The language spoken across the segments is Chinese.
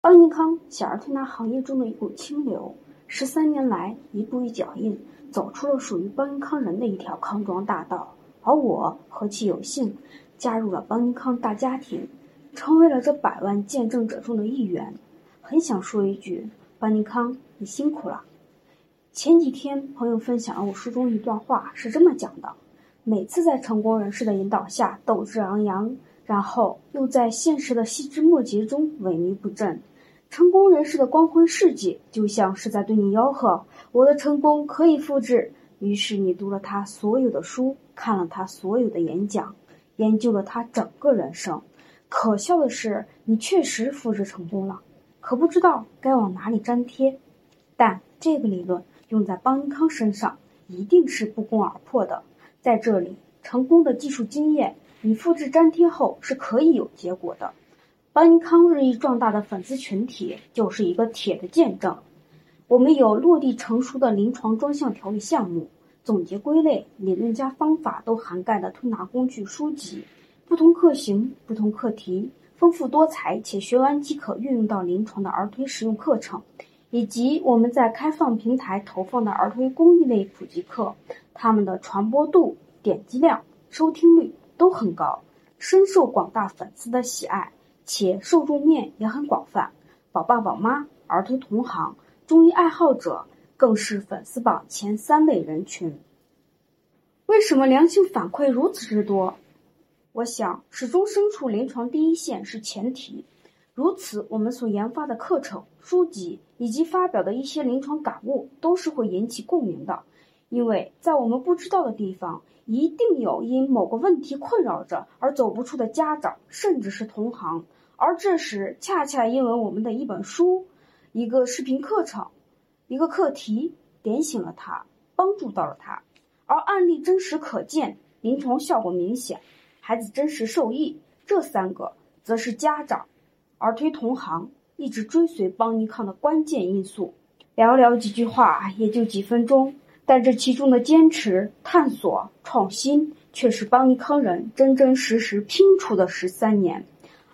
邦尼康小儿推拿行业中的一股清流，十三年来一步一脚印，走出了属于邦尼康人的一条康庄大道。而我何其有幸，加入了邦尼康大家庭，成为了这百万见证者中的一员。很想说一句，邦尼康，你辛苦了。前几天朋友分享了我书中一段话，是这么讲的：每次在成功人士的引导下斗志昂扬，然后又在现实的细枝末节中萎靡不振。成功人士的光辉事迹，就像是在对你吆喝：“我的成功可以复制。”于是你读了他所有的书，看了他所有的演讲，研究了他整个人生。可笑的是，你确实复制成功了，可不知道该往哪里粘贴。但这个理论用在邦尼康身上，一定是不攻而破的。在这里，成功的技术经验，你复制粘贴后是可以有结果的。邦尼康日益壮大的粉丝群体就是一个铁的见证。我们有落地成熟的临床专项调理项目，总结归类、理论加方法都涵盖的推拿工具书籍，不同课型、不同课题，丰富多彩且学完即可运用到临床的儿推实用课程，以及我们在开放平台投放的儿推公益类普及课，它们的传播度、点击量、收听率都很高，深受广大粉丝的喜爱。且受众面也很广泛，宝爸宝妈、儿童同行、中医爱好者更是粉丝榜前三类人群。为什么良性反馈如此之多？我想，始终身处临床第一线是前提。如此，我们所研发的课程、书籍以及发表的一些临床感悟，都是会引起共鸣的。因为在我们不知道的地方，一定有因某个问题困扰着而走不出的家长，甚至是同行。而这时，恰恰因为我们的一本书、一个视频课程、一个课题点醒了他，帮助到了他，而案例真实可见，临床效果明显，孩子真实受益，这三个则是家长、儿推同行一直追随邦尼康的关键因素。寥寥几句话，也就几分钟，但这其中的坚持、探索、创新，却是邦尼康人真真实实拼出的十三年。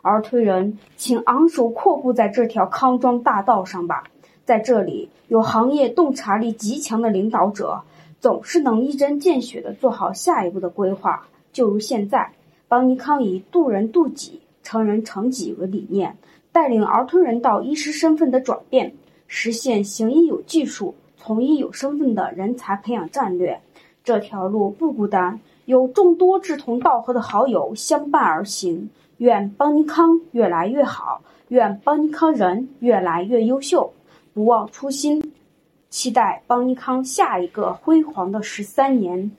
而推人，请昂首阔步在这条康庄大道上吧。在这里，有行业洞察力极强的领导者，总是能一针见血地做好下一步的规划。就如现在，邦尼康以渡人渡己、成人成己为理念，带领儿推人到医师身份的转变，实现行医有技术、统一有身份的人才培养战略。这条路不孤单，有众多志同道合的好友相伴而行。愿邦尼康越来越好，愿邦尼康人越来越优秀，不忘初心，期待邦尼康下一个辉煌的十三年。